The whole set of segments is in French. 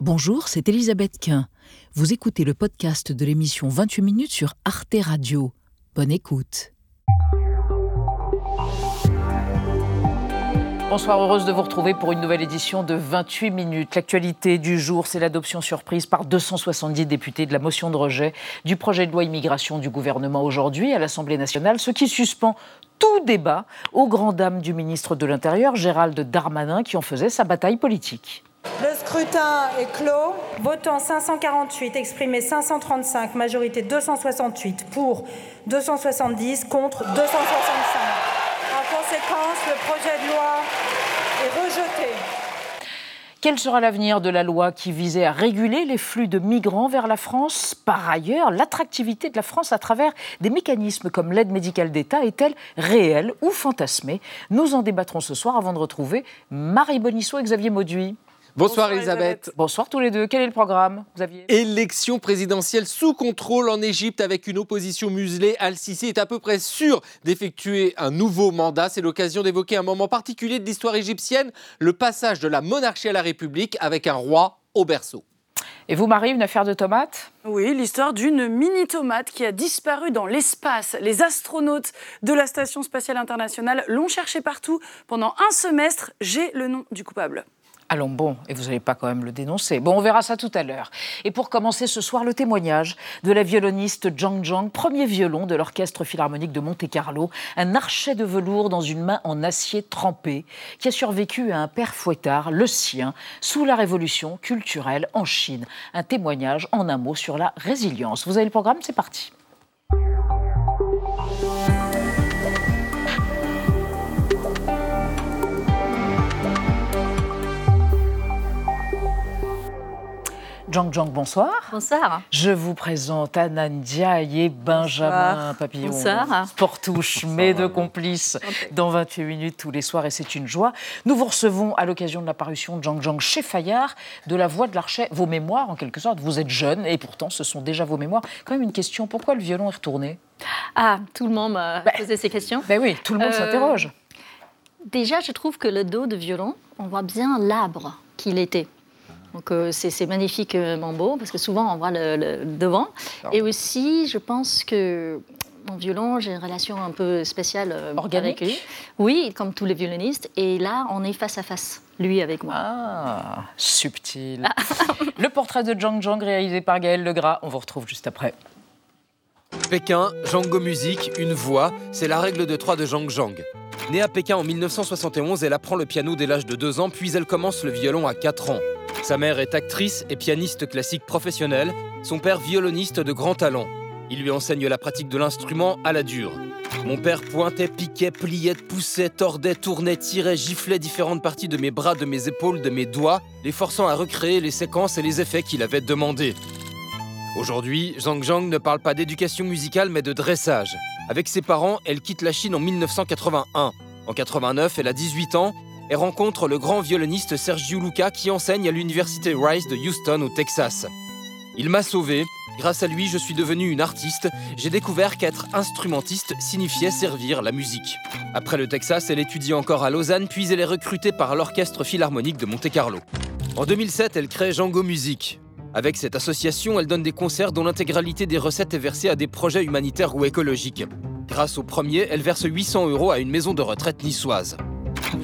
Bonjour, c'est Elisabeth Quint. Vous écoutez le podcast de l'émission 28 minutes sur Arte Radio. Bonne écoute. Bonsoir, heureuse de vous retrouver pour une nouvelle édition de 28 minutes. L'actualité du jour, c'est l'adoption surprise par 270 députés de la motion de rejet du projet de loi immigration du gouvernement aujourd'hui à l'Assemblée nationale, ce qui suspend tout débat aux grandes dames du ministre de l'Intérieur, Gérald Darmanin, qui en faisait sa bataille politique. Le scrutin est clos. Votant 548, exprimé 535, majorité 268, pour 270, contre 265. En conséquence, le projet de loi est rejeté. Quel sera l'avenir de la loi qui visait à réguler les flux de migrants vers la France? Par ailleurs, l'attractivité de la France à travers des mécanismes comme l'aide médicale d'État est-elle réelle ou fantasmée? Nous en débattrons ce soir avant de retrouver Marie Bonisseau et Xavier Mauduit. Bonsoir, Elisabeth. Bonsoir tous les deux. Quel est le programme, Xavier? Élection présidentielle sous contrôle en Égypte avec une opposition muselée. Al-Sisi est à peu près sûr d'effectuer un nouveau mandat. C'est l'occasion d'évoquer un moment particulier de l'histoire égyptienne, le passage de la monarchie à la République avec un roi au berceau. Et vous, Marie, une affaire de tomates? Oui, l'histoire d'une mini-tomate qui a disparu dans l'espace. Les astronautes de la Station spatiale internationale l'ont cherchée partout pendant un semestre. J'ai le nom du coupable. Allons bon, et vous n'allez pas quand même le dénoncer. Bon, on verra ça tout à l'heure. Et pour commencer ce soir, le témoignage de la violoniste Zhang Zhang, premier violon de l'Orchestre Philharmonique de Monte-Carlo, un archet de velours dans une main en acier trempé, qui a survécu à un père fouettard, le sien, sous la révolution culturelle en Chine. Un témoignage en un mot sur la résilience. Vous avez le programme, c'est parti. Zhang Zhang, bonsoir. Bonsoir. Je vous présente Anandia et Benjamin Bonsoir. Papillon. Bonsoir. Sportouche, mes deux complices, dans 28 minutes tous les soirs, et c'est une joie. Nous vous recevons à l'occasion de la parution de Zhang Zhang chez Fayard, de La Voix de l'Archet, vos mémoires en quelque sorte. Vous êtes jeune, et pourtant ce sont déjà vos mémoires. Quand même une question, pourquoi le violon est retourné? Ah, tout le monde m'a Ben. posé ces questions. Ben oui, tout le monde Euh, s'interroge. Déjà, je trouve que le dos de violon, on voit bien l'arbre qu'il était. Donc euh, c'est c'est magnifiquement beau parce que souvent on voit le, le devant. Et aussi, je pense que mon violon, j'ai une relation un peu spéciale euh, Organique avec lui. Oui, comme tous les violonistes. Et là, on est face à face, lui avec moi. Ah, subtil. le portrait de Zhang Zhang réalisé par Gaël Legras. On vous retrouve juste après. Pékin, Django Musique, une voix, c'est la règle de trois de Zhang Zhang. Née à Pékin en 1971, elle apprend le piano dès l'âge de 2 ans, puis elle commence le violon à 4 ans. Sa mère est actrice et pianiste classique professionnelle, son père violoniste de grand talent. Il lui enseigne la pratique de l'instrument à la dure. Mon père pointait, piquait, pliait, poussait, tordait, tournait, tirait, giflait différentes parties de mes bras, de mes épaules, de mes doigts, les forçant à recréer les séquences et les effets qu'il avait demandés. Aujourd'hui, Zhang Zhang ne parle pas d'éducation musicale mais de dressage. Avec ses parents, elle quitte la Chine en 1981. En 89, elle a 18 ans et rencontre le grand violoniste Sergio Luca qui enseigne à l'université Rice de Houston au Texas. Il m'a sauvé. Grâce à lui, je suis devenu une artiste. J'ai découvert qu'être instrumentiste signifiait servir la musique. Après le Texas, elle étudie encore à Lausanne, puis elle est recrutée par l'Orchestre Philharmonique de Monte-Carlo. En 2007, elle crée Django Music. Avec cette association, elle donne des concerts dont l'intégralité des recettes est versée à des projets humanitaires ou écologiques. Grâce au premier, elle verse 800 euros à une maison de retraite niçoise.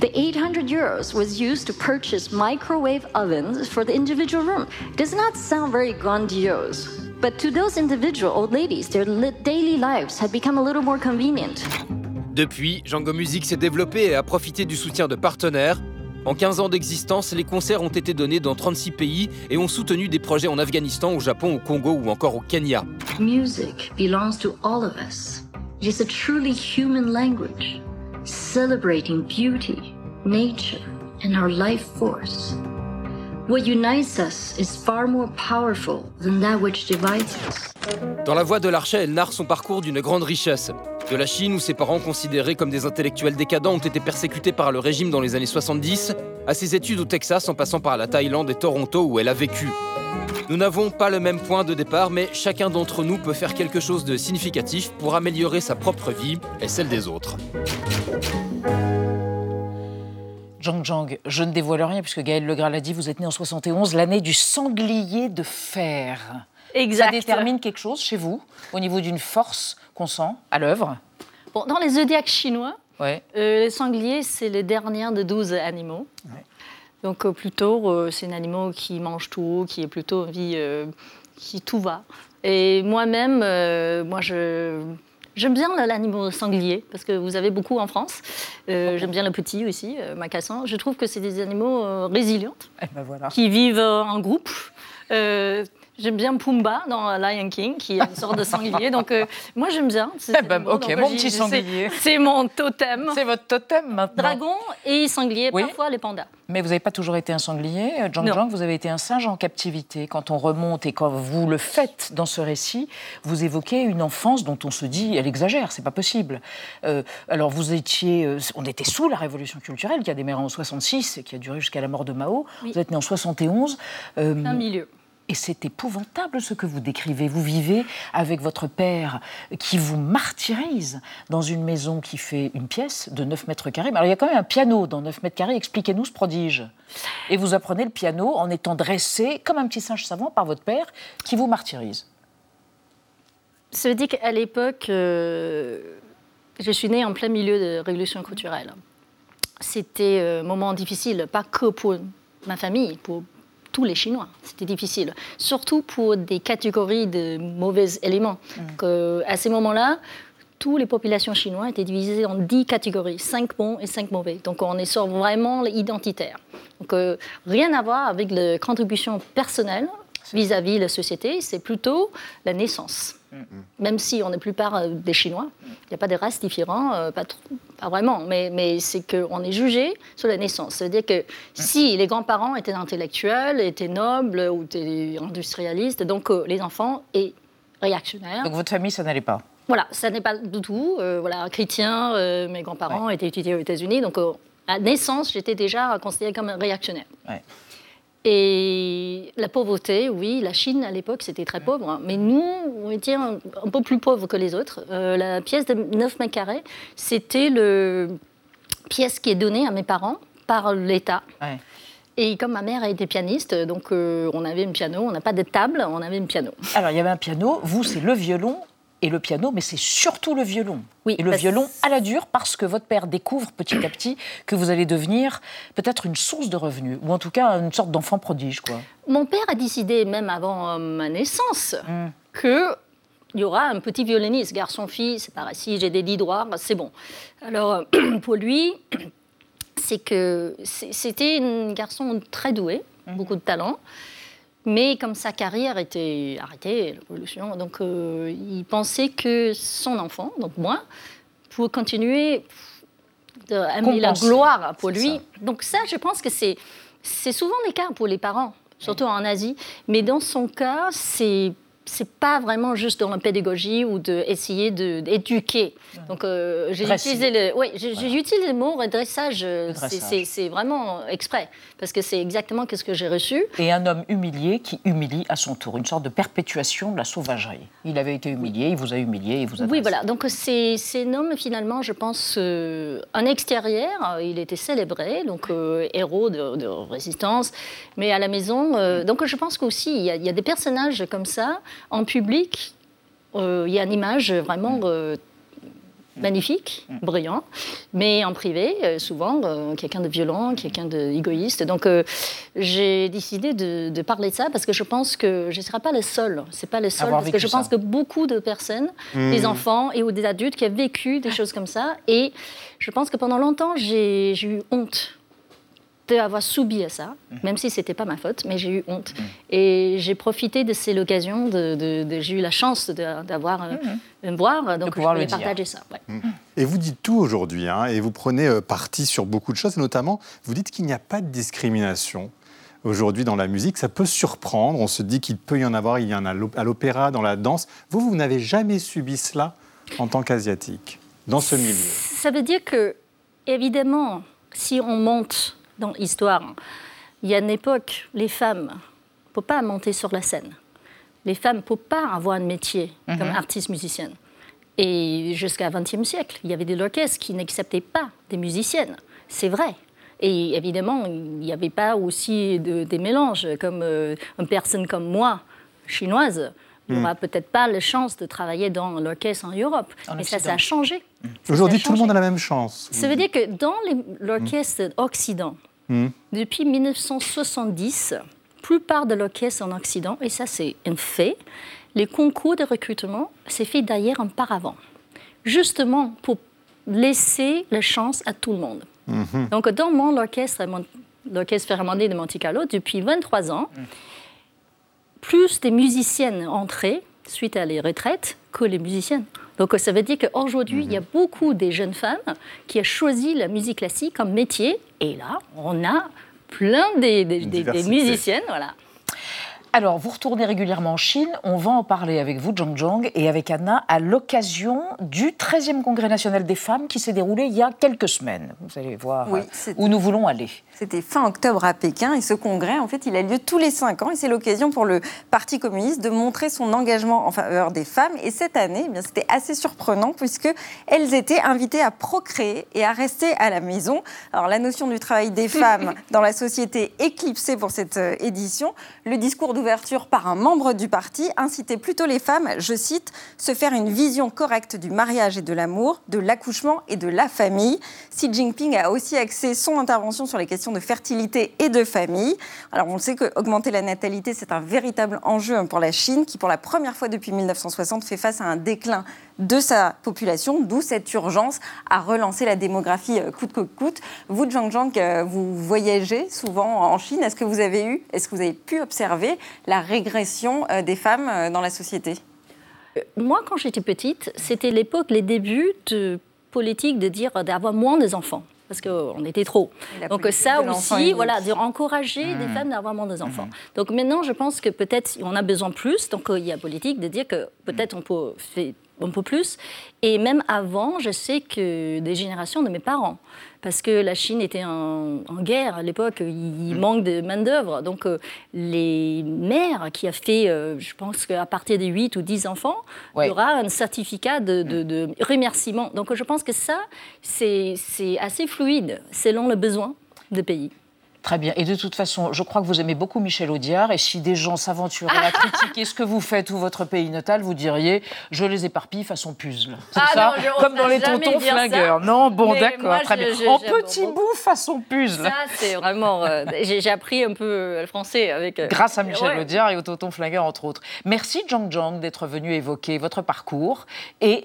The 800 euros was used to purchase microwave ovens for the individual room. Does not sound very grandiose, but to those individual old ladies, their daily lives had become a little more convenient. Depuis, Django Music s'est développé et a profité du soutien de partenaires. En 15 ans d'existence, les concerts ont été donnés dans 36 pays et ont soutenu des projets en Afghanistan, au Japon, au Congo ou encore au Kenya. Music belongs to all of us. It is a truly human language, celebrating beauty, nature, and our life force. What unites us is far more powerful than that which divides us. Dans la voix de l'Archet, elle narre son parcours d'une grande richesse. De la Chine, où ses parents, considérés comme des intellectuels décadents, ont été persécutés par le régime dans les années 70, à ses études au Texas en passant par la Thaïlande et Toronto où elle a vécu. Nous n'avons pas le même point de départ, mais chacun d'entre nous peut faire quelque chose de significatif pour améliorer sa propre vie et celle des autres. Zhang Zhang, je ne dévoile rien puisque Gaël Legras l'a dit, vous êtes né en 71, l'année du sanglier de fer. Exact. Ça détermine quelque chose chez vous au niveau d'une force qu'on sent à l'œuvre? Bon, dans les zodiaques chinois, Ouais. euh, les sangliers, c'est les derniers de 12 animaux. Donc euh, plutôt, euh, c'est un animal qui mange tout, qui est plutôt vie, euh, qui tout va. Et moi-même, moi je j'aime bien l'animal sanglier parce que vous avez beaucoup en France. Euh, j'aime bien le petit aussi, euh, macassin. Je trouve que c'est des animaux euh, résilients Eh ben voilà. qui vivent en groupe. J'aime bien Pumba dans Lion King, qui est une sorte de sanglier. Donc, euh, moi, j'aime bien. Eh ben, ok, Donc, mon petit c'est- sanglier. C'est mon totem. C'est votre totem maintenant. Dragon et sanglier, Oui. parfois les pandas. Mais vous n'avez pas toujours été un sanglier, euh, Zhang Non. Zhang, vous avez été un singe en captivité. Quand on remonte et quand vous le faites dans ce récit, vous évoquez une enfance dont on se dit, elle exagère, c'est pas possible. Euh, alors vous étiez, euh, on était sous la révolution culturelle qui a démarré en 66 et qui a duré jusqu'à la mort de Mao. Oui. Vous êtes né en 71. euh, Un milieu. Et c'est épouvantable ce que vous décrivez. Vous vivez avec votre père qui vous martyrise dans une maison qui fait une pièce de 9 mètres carrés. Alors il y a quand même un piano dans 9 mètres carrés. Expliquez-nous ce prodige. Et vous apprenez le piano en étant dressé comme un petit singe savant par votre père qui vous martyrise. Ça veut dire qu'à l'époque, euh, je suis née en plein milieu de révolution culturelle. C'était un moment difficile, pas que pour ma famille, pour tous les Chinois. C'était difficile, surtout pour des catégories de mauvais éléments. Que, à ces moments-là, toutes les populations chinoises étaient divisées en 10 catégories, 5 bons et 5 mauvais. Donc on est sur vraiment identitaire. Donc euh, rien à voir avec la contribution personnelle vis-à-vis de la société, c'est plutôt la naissance. Même si on est plupart euh, des Chinois, il n'y a pas de races différents, euh, pas, trop- pas vraiment, mais, mais c'est qu'on est jugé sur la naissance. C'est-à-dire que si les grands-parents étaient intellectuels, étaient nobles ou étaient industrialistes, donc euh, les enfants et réactionnaires, Donc votre famille, ça n'allait pas? voilà, ça n'est pas du tout. euh, voilà, chrétien, euh, mes grands-parents étaient étudiés aux États-Unis, donc euh, à naissance, j'étais déjà considérée comme un réactionnaire. Ouais. Et la pauvreté, oui, la Chine à l'époque c'était très pauvre, hein. mais nous, on était un, un peu plus pauvres que les autres. Euh, la pièce de 9 mètres carrés, c'était le pièce qui est donnée à mes parents par l'État. Ouais. Et comme ma mère était pianiste, donc euh, on avait un piano, on n'a pas de table, on avait un piano. Alors il y avait un piano. Vous, c'est le violon et le piano, mais c'est surtout le violon. Oui, et le violon à la dure parce que votre père découvre petit à petit que vous allez devenir peut-être une source de revenus ou en tout cas une sorte d'enfant prodige, quoi. Mon père a décidé, même avant euh, ma naissance, Mm. que il y aura un petit violoniste, garçon-fille, c'est pareil, si j'ai des dix droits, c'est bon. Alors, euh, pour lui, c'est que c'était un garçon très doué, Mm. beaucoup de talent, mais comme sa carrière était arrêtée, la donc euh, il pensait que son enfant, donc moi, pour continuer de amener la gloire pour lui. ça. Donc ça, je pense que c'est c'est souvent le cas pour les parents, surtout en Asie. Mais dans son cas, c'est c'est pas vraiment juste dans la pédagogie ou d'essayer d'éduquer. Donc euh, j'ai utilisé le, ouais, j'ai utilisé le mot dressage. euh, c'est- vraiment exprès parce que c'est exactement ce que j'ai reçu. Et un homme humilié qui humilie à son tour, une sorte de perpétuation de la sauvagerie. Il avait été humilié, il vous a humilié, il vous a Oui, voilà. Donc c'est c'est un homme finalement, je pense, euh, en extérieur, il était célébré, donc euh, héros de, de résistance, mais à la maison. donc je pense qu'aussi il y, y a des personnages comme ça en public. euh, il y a une image vraiment euh, magnifique, brillant, mais en privé, euh, souvent euh, quelqu'un de violent, quelqu'un d'égoïste. Donc euh, j'ai décidé de, de parler de ça parce que je pense que je ne serai pas le seul. C'est pas le seul Avoir parce que je pense que beaucoup de personnes, des enfants et ou des adultes qui ont vécu des choses comme ça. Et je pense que pendant longtemps, j'ai eu honte d'avoir subi à ça, même si c'était pas ma faute, mais j'ai eu honte. Et j'ai profité de cette occasion, de, de- de- j'ai eu la chance de- d'avoir un, un voir, donc je pouvoir le voulais dire. partager ça. ouais. Et vous dites tout aujourd'hui, hein, et vous prenez euh, parti sur beaucoup de choses, et notamment, vous dites qu'il n'y a pas de discrimination aujourd'hui dans la musique. Ça peut surprendre, on se dit qu'il peut y en avoir, il y en a à l'opéra, dans la danse. Vous, vous n'avez jamais subi cela en tant qu'asiatique, dans ce milieu? Ça veut dire que, évidemment, si on monte dans l'histoire, il y a une époque, les femmes ne peuvent pas monter sur la scène. Les femmes ne peuvent pas avoir un métier comme artiste musicienne. Et jusqu'à XXe siècle, il y avait des orchestres qui n'acceptaient pas des musiciennes. C'est vrai. Et évidemment, il n'y avait pas aussi de, des mélanges. Comme euh, une personne comme moi, chinoise, n'aura peut-être pas la chance de travailler dans l'orchestre en Europe. En Mais ça, Occident. ça a changé. Aujourd'hui, Ça a tout le monde a la même chance. Ça veut dire que dans les- l'orchestre Occident, Hmm. depuis 1970, plupart de l'orchestre en Occident, et ça c'est un fait, les concours de recrutement s'est fait d'ailleurs en paravent, justement pour laisser la chance à tout le monde. Donc dans mon orchestre, l'orchestre Philharmonique de Monte Carlo, depuis 23 ans, plus des musiciennes entrées suite à les retraites que les musiciennes. Donc ça veut dire qu'aujourd'hui, il y a beaucoup de jeunes femmes qui ont choisi la musique classique comme métier. Et là, on a plein des, des- des- des musiciennes. Voilà. Alors, vous retournez régulièrement en Chine. On va en parler avec vous, Zhang Zhang, et avec Anna, à l'occasion du 13e Congrès national des femmes qui s'est déroulé il y a quelques semaines. Vous allez voir Oui, euh, où nous voulons aller. C'était fin octobre à Pékin et ce congrès, en fait, il a lieu tous les cinq ans et c'est l'occasion pour le Parti communiste de montrer son engagement en faveur des femmes. Et cette année, eh bien, c'était assez surprenant puisque elles étaient invitées à procréer et à rester à la maison. Alors la notion du travail des femmes dans la société éclipsée pour cette euh, édition. Le discours d'ouverture par un membre du parti incitait plutôt les femmes, je cite, se faire une vision correcte du mariage et de l'amour, de l'accouchement et de la famille. Xi Jinping a aussi axé son intervention sur les questions de fertilité et de famille. Alors on sait que augmenter la natalité, c'est un véritable enjeu hein, pour la Chine qui, pour la première fois depuis 1960, fait face à un déclin de sa population, d'où cette urgence à relancer la démographie euh, coûte que coûte. Vous, Zhang Zhang, euh, vous voyagez souvent en Chine. Est-ce que vous avez eu, est-ce que vous avez pu observer la régression euh, des femmes dans la société? Moi, quand j'étais petite, c'était l'époque, les débuts de politique de dire d'avoir moins d'enfants. Parce qu'on était trop. Donc ça aussi, voilà, d'encourager Mmh. des femmes d'avoir moins d'enfants. Donc maintenant, je pense que peut-être on a besoin plus. Donc euh, il y a politique de dire que peut-être on peut faire un peu plus. Et même avant, je sais que des générations de mes parents, parce que la Chine était en, en guerre à l'époque, il, Mmh. il manque de main d'œuvre. Donc euh, les mères qui a fait, euh, je pense qu'à partir de 8 ou 10 enfants, Ouais. il y aura un certificat de, de- de remerciement. Donc je pense que ça, c'est assez fluide selon le besoin de pays. Très bien. Et de toute façon, je crois que vous aimez beaucoup Michel Audiard. Et si des gens s'aventuraient à critiquer ce que vous faites ou votre pays natal, vous diriez je les éparpille façon puzzle. C'est Ah ça non, Comme dans les tontons ça. flingueurs. Non, bon, d'accord, très je- bien. je- en petit bout façon puzzle. Ça, c'est vraiment. euh, J'ai appris un peu le français avec. euh, Grâce à Michel ouais. Audiard et au tonton flingueur, entre autres. Merci, Zhang Zhang, d'être venu évoquer votre parcours et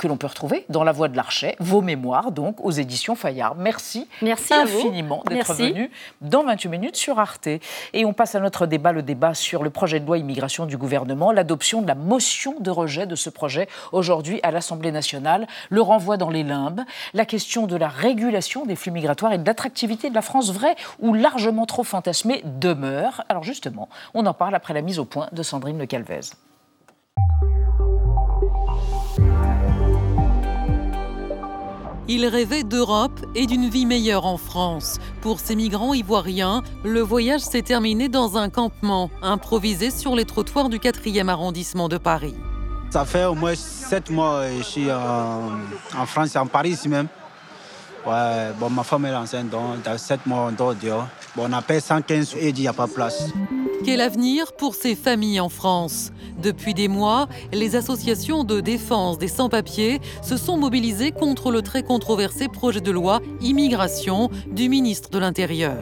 que l'on peut retrouver dans La Voix de l'Archet, vos mémoires, donc, aux éditions Fayard. Merci, Merci infiniment d'être venu dans 28 minutes sur Arte. Et on passe à notre débat, le débat sur le projet de loi immigration du gouvernement, l'adoption de la motion de rejet de ce projet aujourd'hui à l'Assemblée nationale, le renvoi dans les limbes, la question de la régulation des flux migratoires et de l'attractivité de la France vraie ou largement trop fantasmée demeure. Alors justement, on en parle après la mise au point de Sandrine Le Calvez. Il rêvait d'Europe et d'une vie meilleure en France. Pour ces migrants ivoiriens, le voyage s'est terminé dans un campement improvisé sur les trottoirs du 4e arrondissement de Paris. Ça fait au moins sept mois euh, je suis en, en France, en Paris même. Ouais, bon, ma femme est enceinte, donc dans sept mois, on dort dehors. Bon, on appelle 115 et il n'y a pas de place. Quel avenir pour ces familles en France? Depuis des mois, les associations de défense des sans-papiers se sont mobilisées contre le très controversé projet de loi immigration du ministre de l'Intérieur.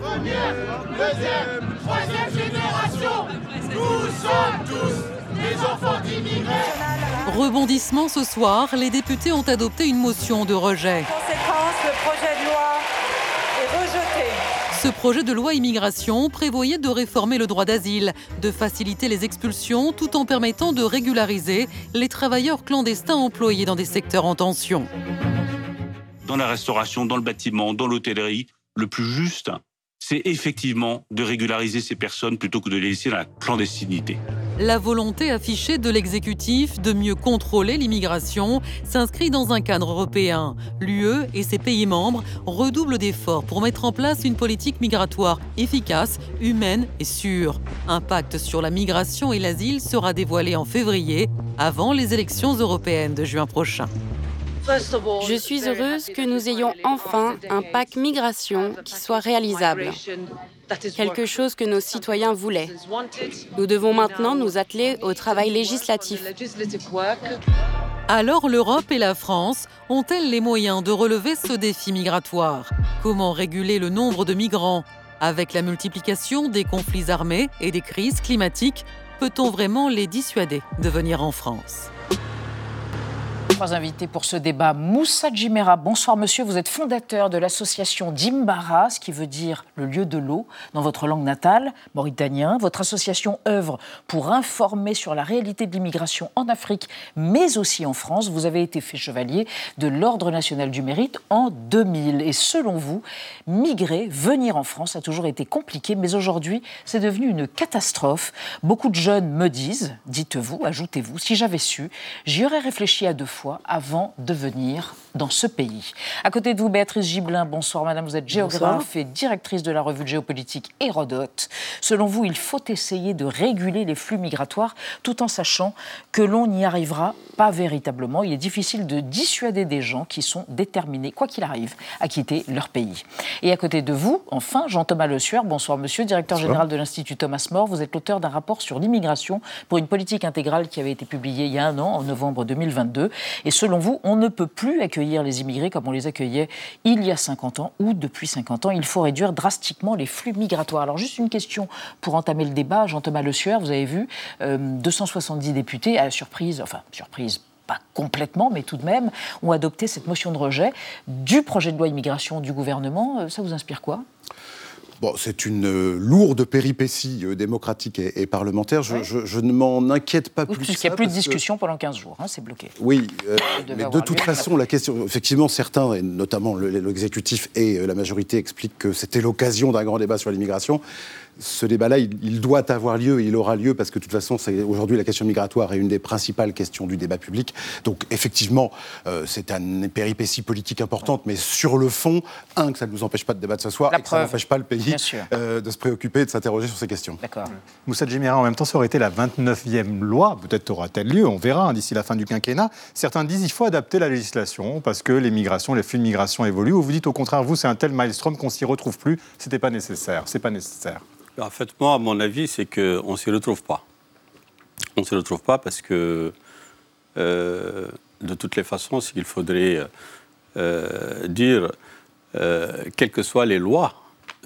Rebondissement ce soir, les députés ont adopté une motion de rejet. Conséquence, le projet de loi. Ce projet de loi immigration prévoyait de réformer le droit d'asile, de faciliter les expulsions tout en permettant de régulariser les travailleurs clandestins employés dans des secteurs en tension. dans la restauration, dans le bâtiment, dans l'hôtellerie, le plus juste, c'est effectivement de régulariser ces personnes plutôt que de les laisser dans la clandestinité. La volonté affichée de l'exécutif de mieux contrôler l'immigration s'inscrit dans un cadre européen. L'UE et ses pays membres redoublent d'efforts pour mettre en place une politique migratoire efficace, humaine et sûre. Un pacte sur la migration et l'asile sera dévoilé en février, avant les élections européennes de juin prochain. Je suis heureuse que nous ayons enfin un pacte migration qui soit réalisable, quelque chose que nos citoyens voulaient. Nous devons maintenant nous atteler au travail législatif. Alors l'Europe et la France ont-elles les moyens de relever ce défi migratoire? Comment réguler le nombre de migrants? Avec la multiplication des conflits armés et des crises climatiques, peut-on vraiment les dissuader de venir en France? Trois invités pour ce débat. Moussa Djimera, bonsoir monsieur. Vous êtes fondateur de l'association Dimbara, ce qui veut dire le lieu de l'eau dans votre langue natale, mauritanien. Votre association œuvre pour informer sur la réalité de l'immigration en Afrique, mais aussi en France. Vous avez été fait chevalier de l'Ordre national du mérite en 2000. Et selon vous, migrer, venir en France a toujours été compliqué, mais aujourd'hui, c'est devenu une catastrophe. Beaucoup de jeunes me disent, dites-vous, ajoutez-vous, si j'avais su, j'y aurais réfléchi à deux fois avant de venir dans ce pays. À côté de vous, Béatrice Gibelin, bonsoir madame, vous êtes géographe et directrice de la revue de géopolitique Hérodote. Selon vous, il faut essayer de réguler les flux migratoires tout en sachant que l'on n'y arrivera pas véritablement. Il est difficile de dissuader des gens qui sont déterminés, quoi qu'il arrive, à quitter leur pays. Et à côté de vous, enfin, Jean-Thomas Le Sueur, bonsoir monsieur, directeur général de l'Institut Thomas More. Vous êtes l'auteur d'un rapport sur l'immigration pour une politique intégrale qui avait été publié il y a un an, en novembre 2022. Et selon vous, on ne peut plus accueillir les immigrés comme on les accueillait il y a 50 ans ou depuis 50 ans. Il faut réduire drastiquement les flux migratoires. Alors juste une question pour entamer le débat. Jean-Thomas Le Sueur, vous avez vu, 270 députés, à la surprise, enfin surprise pas complètement, mais tout de même, ont adopté cette motion de rejet du projet de loi immigration du gouvernement. Ça vous inspire quoi? Bon, c'est une euh, lourde péripétie euh, démocratique et, et parlementaire. Je, Ouais. je- je ne m'en inquiète pas Oui, plus. puisqu'il n'y a plus de que- discussion pendant 15 jours, hein, c'est bloqué. Oui, euh, mais de toute façon, la question, effectivement, certains, et notamment le- l'exécutif et la majorité, expliquent que c'était l'occasion d'un grand débat sur l'immigration. Ce débat-là, il, il doit avoir lieu, et il aura lieu, parce que de toute façon, aujourd'hui, la question migratoire est une des principales questions du débat public. Donc, effectivement, euh, c'est une péripétie politique importante, mais sur le fond, un, que ça ne nous empêche pas de débattre ce soir, La et que ça preuve. n'empêche pas le pays euh, de se préoccuper et de s'interroger sur ces questions. D'accord. Moussa Djemira, en même temps, ça aurait été la 29e loi. Peut-être aura-t-elle lieu, on verra hein, d'ici la fin du quinquennat. Certains disent qu'il faut adapter la législation parce que les migrations, les flux de migration évoluent. Ou vous dites au contraire, vous, c'est un tel maelstrom qu'on s'y retrouve plus. C'était pas nécessaire. C'est pas nécessaire. En fait, moi, à mon avis, c'est qu'on ne s'y retrouve pas. On ne s'y retrouve pas parce que, euh, de toutes les façons, ce qu'il faudrait euh, dire, euh, quelles que soient les lois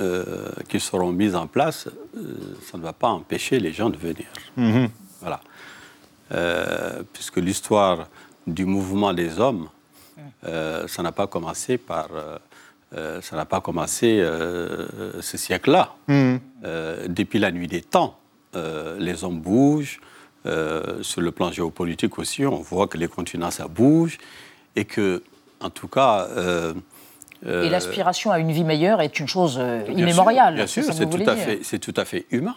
euh, qui seront mises en place, euh, ça ne va pas empêcher les gens de venir. Mhm. Voilà. Euh, puisque l'histoire du mouvement des hommes, euh, ça n'a pas commencé par. Euh, ça n'a pas commencé euh, ce siècle-là. Mhm. Euh, depuis la nuit des temps, euh, les hommes bougent. Euh, sur le plan géopolitique aussi, on voit que les continents, ça bouge. Et que, en tout cas. euh, Et euh, l'aspiration à une vie meilleure est une chose euh, Bien immémoriale. sûr, Bien sûr, c'est tout, à fait, c'est tout à fait humain.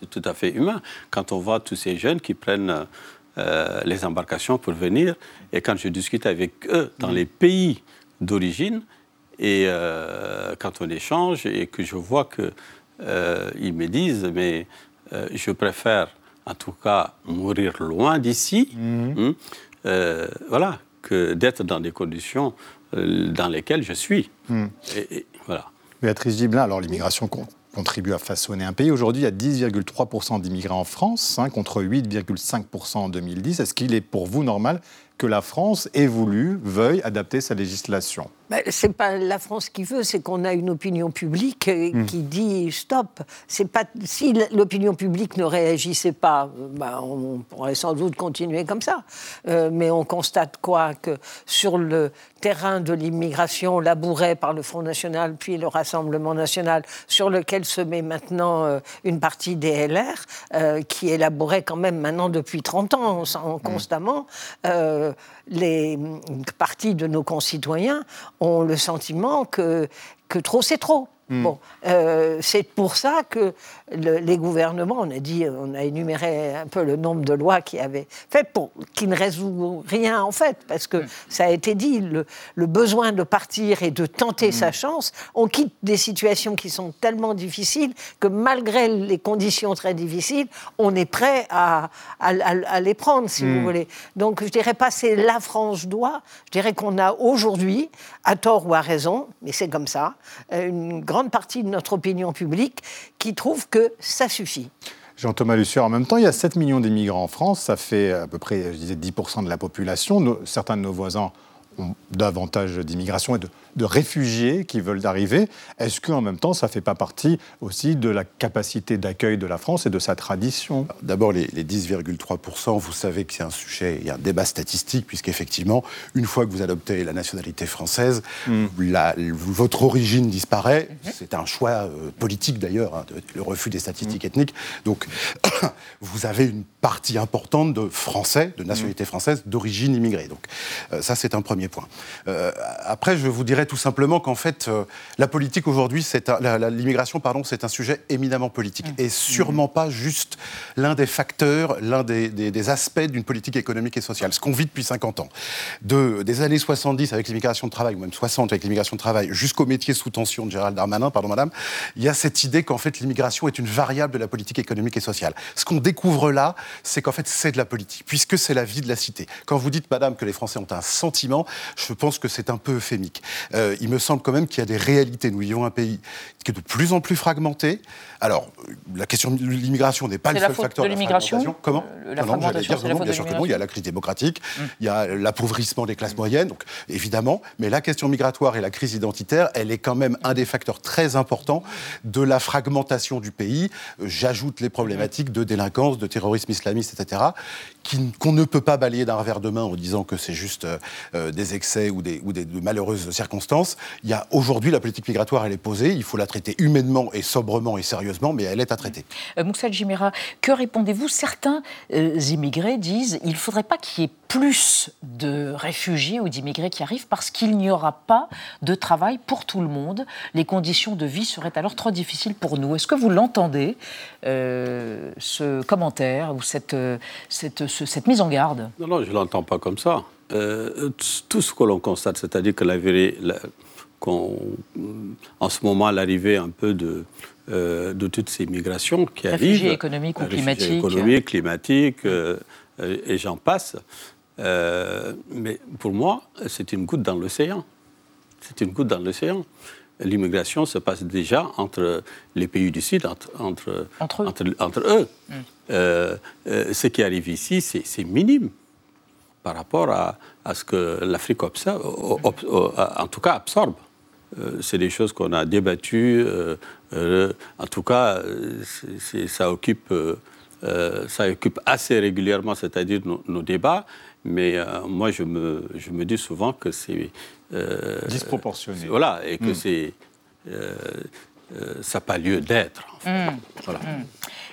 C'est tout à fait humain. Quand on voit tous ces jeunes qui prennent euh, les embarcations pour venir, et quand je discute avec eux dans les pays d'origine, et euh, quand on échange, et que je vois qu'ils me disent, mais euh, je préfère en tout cas mourir loin d'ici, hein, euh, voilà, que d'être dans des conditions euh, dans lesquelles je suis. Mhm. Et- et voilà. Béatrice Gibelin, alors l'immigration con- contribue à façonner un pays. Aujourd'hui, il y a 10,3% d'immigrés en France, hein, contre 8,5% en 2010. Est-ce qu'il est pour vous normal que la France ait voulu, veuille adapter sa législation Ben, c'est pas la France qui veut, c'est qu'on a une opinion publique euh, Hmm. qui dit stop. C'est pas si l'opinion publique ne réagissait pas, euh, ben, on pourrait sans doute continuer comme ça. Euh, mais on constate quoi que sur le terrain de l'immigration labouré par le Front National puis le Rassemblement National, sur lequel se met maintenant euh, une partie des LR, euh, qui élaborait quand même maintenant depuis 30 ans sans- constamment. Euh, les une partie de nos concitoyens ont le sentiment que trop c'est trop. Hmm. Bon, euh, c'est pour ça que les gouvernements, on a dit, on a énuméré un peu le nombre de lois qui avaient fait, pour, qui ne résout rien en fait, parce que hmm. ça a été dit, le, besoin de partir et de tenter sa chance, on quitte des situations qui sont tellement difficiles que malgré les conditions très difficiles, on est prêt à, à, les prendre, si vous voulez. Donc je dirais pas c'est la France doit, je dirais qu'on a aujourd'hui, à tort ou à raison, mais c'est comme ça, une grande grande partie de notre opinion publique qui trouve que ça suffit. Jean-Thomas Lucier, en même temps, il y a 7 millions d'immigrants en France, ça fait à peu près, je disais, 10% de la population. certains de nos voisins ont davantage d'immigration et de, réfugiés qui veulent arriver. Est-ce qu'en même temps, ça ne fait pas partie aussi de la capacité d'accueil de la France et de sa tradition? D'abord, les, 10,3%, vous savez que c'est un sujet, il y a un débat statistique, puisqu'effectivement, une fois que vous adoptez la nationalité française, hmm. votre origine disparaît. C'est un choix euh, politique d'ailleurs, hein, le refus des statistiques hmm. ethniques. Donc, vous avez une partie importante de Français, de nationalité hmm. française, d'origine immigrée. Donc, euh, ça, c'est un premier point. Euh, après, je vous dirais tout simplement qu'en fait, euh, la politique aujourd'hui, l'immigration, pardon, c'est un sujet éminemment politique mmh. et sûrement pas juste l'un des facteurs, l'un des, aspects d'une politique économique et sociale. Ce qu'on vit depuis 50 ans, de, des années 70 avec l'immigration de travail, ou même 60 avec l'immigration de travail, jusqu'au métier sous tension de Gérald Darmanin, pardon madame, il y a cette idée qu'en fait l'immigration est une variable de la politique économique et sociale. Ce qu'on découvre là, c'est qu'en fait c'est de la politique, puisque c'est la vie de la cité. Quand vous dites, madame, que les Français ont un sentiment, je pense que c'est un peu euphémique. Euh, il me semble quand même qu'il y a des réalités. Nous vivons un pays qui est de plus en plus fragmenté. Alors, la question de l'immigration n'est pas le seul facteur de l'immigration. Comment la non, non, dire non, bien sûr que non. Il y a la crise démocratique, mm. il y a l'appauvrissement des classes mm. moyennes, donc évidemment. Mais la question migratoire et la crise identitaire, elle est quand même un des facteurs très importants de la fragmentation du pays. J'ajoute les problématiques de délinquance, de terrorisme islamiste, etc., qu'on ne peut pas balayer d'un revers de main en disant que c'est juste euh, euh, des excès ou des, malheureuses circonstances. Il y a aujourd'hui la politique migratoire, elle est posée. Il faut la traiter humainement et sobrement et sérieusement, mais elle est à traiter. Euh, Moussa que répondez-vous? Certains immigrés disent il ne faudrait pas qu'il y ait plus de réfugiés ou d'immigrés qui arrivent parce qu'il n'y aura pas de travail pour tout le monde. Les conditions de vie seraient alors trop difficiles pour nous. Est-ce que vous l'entendez, euh, ce commentaire ou cette, cette, cette, mise en garde? Non, non, je ne l'entends pas comme ça. Euh, tout ce que l'on constate, c'est-à-dire que la, la en ce moment l'arrivée un peu de, euh, de toutes ces migrations qui Réfugiés économiques ou climatiques. économiques, climatiques, euh, et j'en passe. Mais pour moi, c'est une goutte dans l'océan. C'est une goutte dans l'océan. L'immigration se passe déjà entre les pays du Sud, entre, entre, entre eux. Mm. ce qui arrive ici, c'est minime par rapport à, ce que l'Afrique observe, en tout cas absorbe. Euh, c'est des choses qu'on a débattues. Euh, euh, en tout cas, ça, occupe, ça occupe assez régulièrement, c'est-à-dire nos, débats. Mais moi, je me, je me dis souvent que c'est... Disproportionné. Voilà, et que hmm. c'est... ça n'a pas lieu d'être. Hmm. Voilà. Hmm.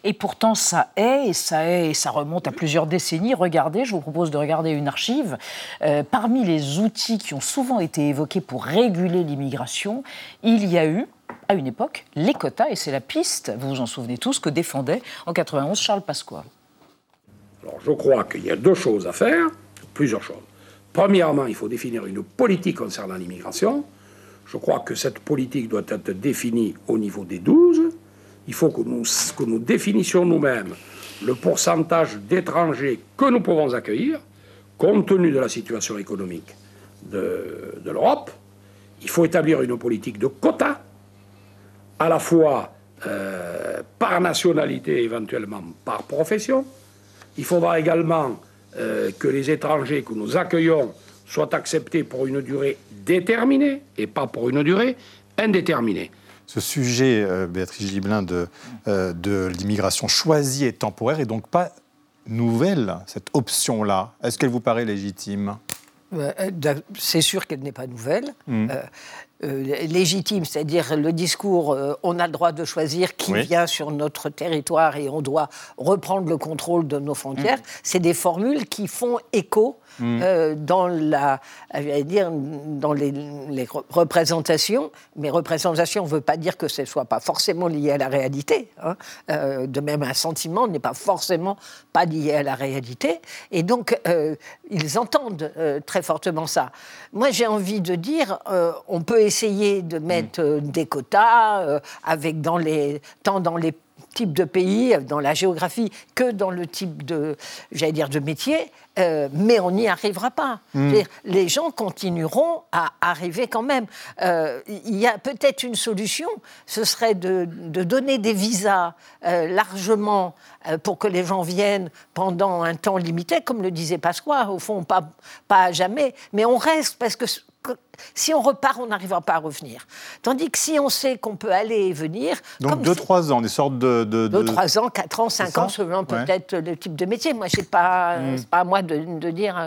Et pourtant, ça est, et ça est, et ça remonte à plusieurs décennies. Regardez, je vous propose de regarder une archive. Euh, parmi les outils qui ont souvent été évoqués pour réguler l'immigration, il y a eu, à une époque, les quotas, et c'est la piste, vous vous en souvenez tous, que défendait en 91 Charles Pasqua. Alors, je crois qu'il y a deux choses à faire, plusieurs choses. Premièrement, il faut définir une politique concernant l'immigration. Je crois que cette politique doit être définie au niveau des 12 il faut que nous, que nous définissions nous-mêmes le pourcentage d'étrangers que nous pouvons accueillir, compte tenu de la situation économique de, l'Europe. Il faut établir une politique de quotas, à la fois euh, par nationalité, éventuellement par profession. Il faudra également euh, que les étrangers que nous accueillons soient acceptés pour une durée déterminée et pas pour une durée indéterminée ce sujet, euh, Béatrice Gibelin, de, euh, de l'immigration choisie et temporaire est donc pas nouvelle, cette option-là. Est-ce qu'elle vous paraît légitime? C'est sûr qu'elle n'est pas nouvelle. Hmm. Légitime, c'est-à-dire le discours on a le droit de choisir qui vient sur notre territoire et on doit reprendre le contrôle de nos frontières, mm. c'est des formules qui font écho Mm. Euh, dans, la, dire, dans les, représentations. Mais représentation ne veut pas dire que ce ne soit pas forcément lié à la réalité. Hein. Euh, de même, un sentiment n'est pas forcément pas lié à la réalité. Et donc, euh, ils entendent très fortement ça. Moi, j'ai envie de dire, on peut essayer de mettre mm. des quotas avec dans les, tant dans les type de pays, dans la géographie, que dans le type de, j'allais dire, de métier, euh, mais on n'y arrivera pas. Hmm. Les gens continueront à arriver quand même. Euh, il y a peut-être une solution, ce serait de, donner des visas euh, largement pour que les gens viennent pendant un temps limité, comme le disait Pasqua, au fond, pas, pas à jamais, mais on reste parce que si on repart, on n'arrivera pas à revenir. Tandis que si on sait qu'on peut aller et venir. Donc 2-3 ans, des sortes de. 2-3 ans, 4 ans, 5 ans, selon peut-être le type de métier. Moi, ce n'est pas, hmm. pas à moi de, dire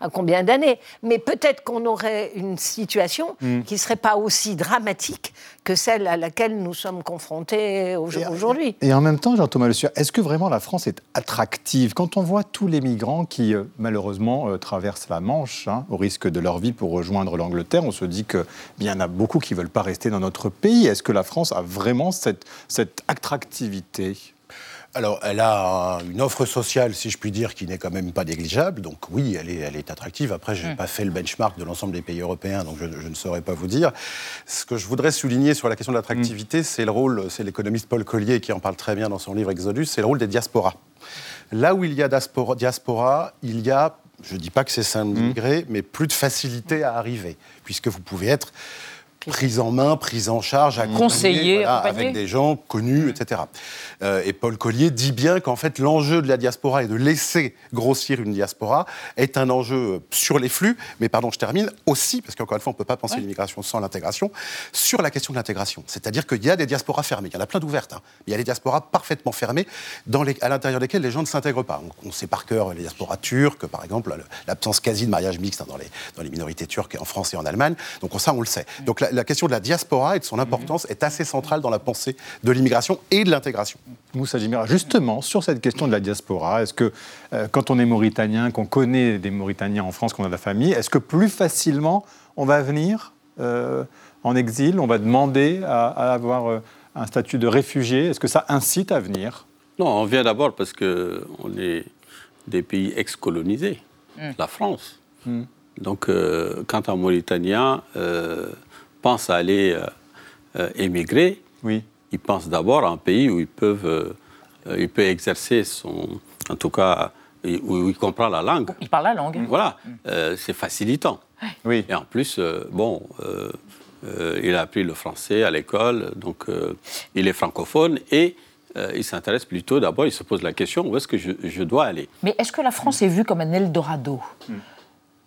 à, combien d'années. Mais peut-être qu'on aurait une situation hmm. qui ne serait pas aussi dramatique que celle à laquelle nous sommes confrontés aujourd'hui. Et en même temps, Jean-Thomas Le Sueur, est-ce que vraiment la France est attractive? Quand on voit tous les migrants qui, euh, malheureusement, euh, traversent la Manche, hein, au risque de leur vie pour rejoindre l'Angleterre, on se dit qu'il y en a beaucoup qui ne veulent pas rester dans notre pays. Est-ce que la France a vraiment cette, cette attractivité? Alors, elle a une offre sociale, si je puis dire, qui n'est quand même pas négligeable. Donc oui, elle est, elle est attractive. Après, je n'ai mm. pas fait le benchmark de l'ensemble des pays européens, donc je, ne saurais pas vous dire. Ce que je voudrais souligner sur la question de l'attractivité, mm. c'est le rôle, c'est l'économiste Paul Collier qui en parle très bien dans son livre Exodus, c'est le rôle des diasporas. Là où il y a diaspora, diaspora il y a je ne dis pas que c'est simple d'immigré, mm. mais plus de facilité à arriver, puisque vous pouvez être prise en main, prise en charge, conseiller, avec des gens connus, etc. Euh, et Paul Collier dit bien qu'en fait l'enjeu de la diaspora et de laisser grossir une diaspora est un enjeu sur les flux, mais pardon, je termine aussi parce qu'encore une fois on ne peut pas penser l'immigration sans l'intégration sur la question de l'intégration. C'est-à-dire qu'il y a des diasporas fermées, il y en a plein d'ouvertes, hein. il y a des diasporas parfaitement fermées dans les, à l'intérieur desquelles les gens ne s'intègrent pas. On, sait par cœur les diasporas turques, par exemple, l'absence quasi de mariage mixte hein, dans, les, dans les minorités turques en France et en Allemagne. Donc ça on le sait. Donc la, la question de la diaspora et de son importance est assez centrale dans la pensée de l'immigration et de l'intégration. Moussa Jimira, justement, sur cette question de la diaspora, est-ce que euh, quand on est mauritanien, qu'on connaît des Mauritaniens en France, qu'on a de la famille, est-ce que plus facilement on va venir euh, en exil, on va demander à, avoir euh, un statut de réfugié? Est-ce que ça incite à venir? Non, on vient d'abord parce qu'on est des pays ex-colonisés, hmm. la France. Hmm. Donc, quand un Mauritanien pense à aller euh, euh, émigrer, oui. il pense d'abord à un pays où ils peuvent, euh, il peut exercer son, en tout cas, où il comprend la langue. Il parle la langue. Voilà, c'est facilitant. Oui. Et en plus, bon, il a appris le français à l'école, donc il est francophone et il s'intéresse plutôt d'abord, il se pose la question où est-ce que je, dois aller? Mais est-ce que la France est vue comme un Eldorado? Hmm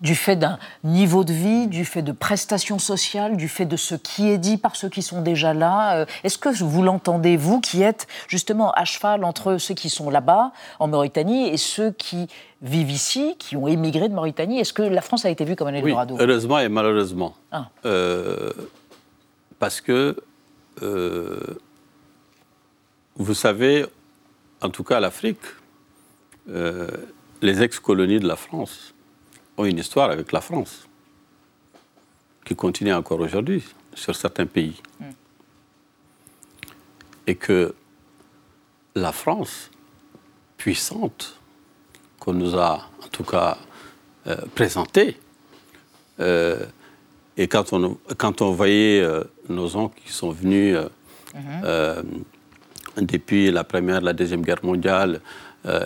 du fait d'un niveau de vie, du fait de prestations sociales, du fait de ce qui est dit par ceux qui sont déjà là. Euh, est-ce que vous l'entendez, vous qui êtes justement à cheval entre ceux qui sont là-bas, en Mauritanie, et ceux qui vivent ici, qui ont émigré de Mauritanie? Est-ce que la France a été vue comme un Eldorado? oui, Heureusement et malheureusement. Ah. Euh, parce que, euh, vous savez, en tout cas l'Afrique, les ex-colonies de la France, ont une histoire avec la France, qui continue encore aujourd'hui sur certains pays. Mm. Et que la France, puissante, qu'on nous a en tout cas euh, présentée, euh, et quand on, quand on voyait euh, nos oncles qui sont venus mm-hmm. depuis la Première, la Deuxième Guerre mondiale,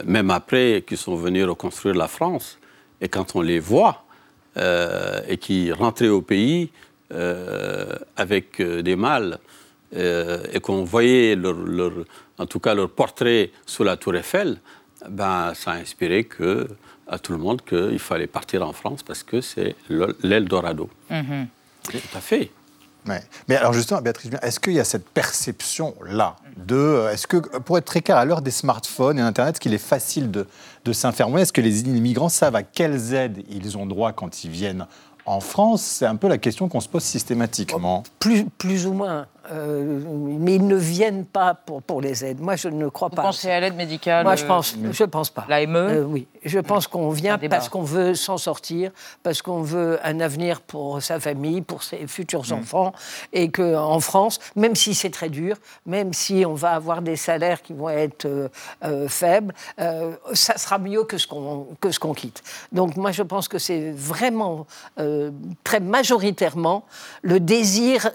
même après, qui sont venus reconstruire la France, et quand on les voit euh, et qui rentraient au pays euh, avec euh, des mâles et qu'on voyait leur, en tout cas leur portrait sous la tour Eiffel, ben, ça a inspiré que, à tout le monde qu'il fallait partir en France parce que c'est l'Eldorado. Mm Tout à fait. Mais alors justement, Béatrice, est-ce qu'il y a cette perception-là de... Euh, est-ce que, pour être très clair, à l'heure des smartphones et Internet, est-ce qu'il est facile de, de s'informer? Est-ce que les immigrants savent à quelles aides ils ont droit quand ils viennent en France, c'est un peu la question qu'on se pose systématiquement. Plus, plus ou moins. Euh, mais ils ne viennent pas pour, pour les aides. Moi, je ne crois Vous pas. pensez à l'aide médicale Moi, je euh, pense, je pense pas. La ME Euh, Oui, je pense qu'on vient parce qu'on veut s'en sortir, parce qu'on veut un avenir pour sa famille, pour ses futurs Mm. enfants, et que en France, même si c'est très dur, même si on va avoir des salaires qui vont être euh, faibles, ça sera mieux que ce qu'on que ce qu'on quitte. Donc moi, je pense que c'est vraiment très majoritairement le désir